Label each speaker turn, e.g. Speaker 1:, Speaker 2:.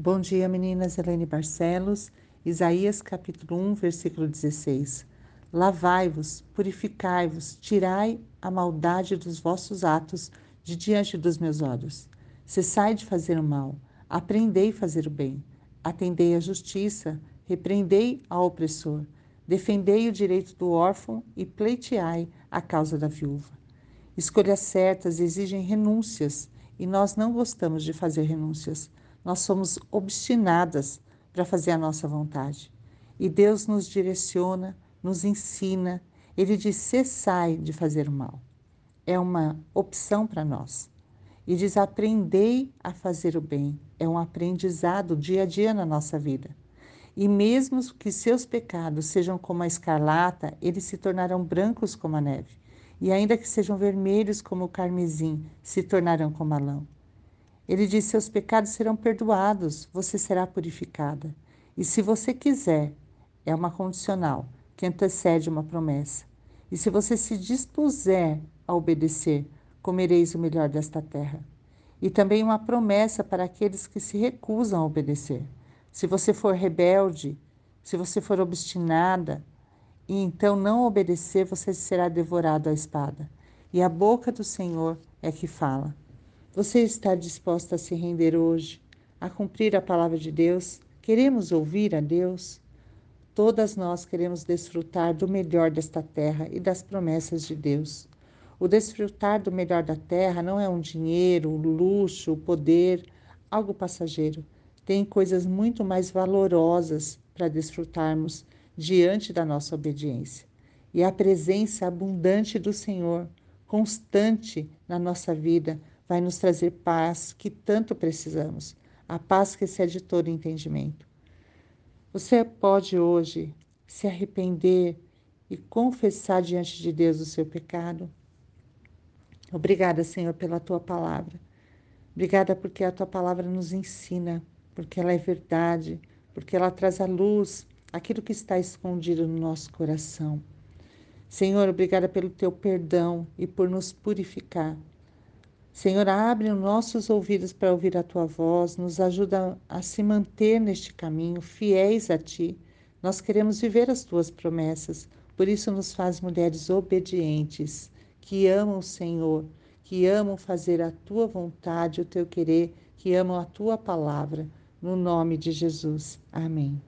Speaker 1: Bom dia, meninas. Helene Barcelos, Isaías capítulo 1, versículo 16. Lavai-vos, purificai-vos, tirai a maldade dos vossos atos de diante dos meus olhos. Cessai de fazer o mal, aprendei a fazer o bem, atendei a justiça, repreendei ao opressor, defendei o direito do órfão e pleiteai a causa da viúva. Escolhas certas exigem renúncias e nós não gostamos de fazer renúncias nós somos obstinadas para fazer a nossa vontade. E Deus nos direciona, nos ensina, ele diz: cessai de fazer o mal. É uma opção para nós. E diz: aprendei a fazer o bem. É um aprendizado dia a dia na nossa vida. E mesmo que seus pecados sejam como a escarlata, eles se tornarão brancos como a neve. E ainda que sejam vermelhos como o carmesim, se tornarão como a lã. Ele diz: Seus pecados serão perdoados, você será purificada. E se você quiser, é uma condicional que antecede uma promessa. E se você se dispuser a obedecer, comereis o melhor desta terra. E também uma promessa para aqueles que se recusam a obedecer. Se você for rebelde, se você for obstinada, e então não obedecer, você será devorado à espada. E a boca do Senhor é que fala. Você está disposta a se render hoje, a cumprir a palavra de Deus? Queremos ouvir a Deus? Todas nós queremos desfrutar do melhor desta terra e das promessas de Deus. O desfrutar do melhor da terra não é um dinheiro, um luxo, poder, algo passageiro. Tem coisas muito mais valorosas para desfrutarmos diante da nossa obediência. E a presença abundante do Senhor, constante na nossa vida, vai nos trazer paz que tanto precisamos, a paz que excede todo entendimento. Você pode hoje se arrepender e confessar diante de Deus o seu pecado? Obrigada, Senhor, pela tua palavra. Obrigada porque a tua palavra nos ensina, porque ela é verdade, porque ela traz à luz aquilo que está escondido no nosso coração. Senhor, obrigada pelo teu perdão e por nos purificar. Senhor, abre os nossos ouvidos para ouvir a tua voz, nos ajuda a se manter neste caminho, fiéis a ti. Nós queremos viver as tuas promessas, por isso nos faz mulheres obedientes, que amam o Senhor, que amam fazer a tua vontade, o teu querer, que amam a tua palavra. No nome de Jesus. Amém.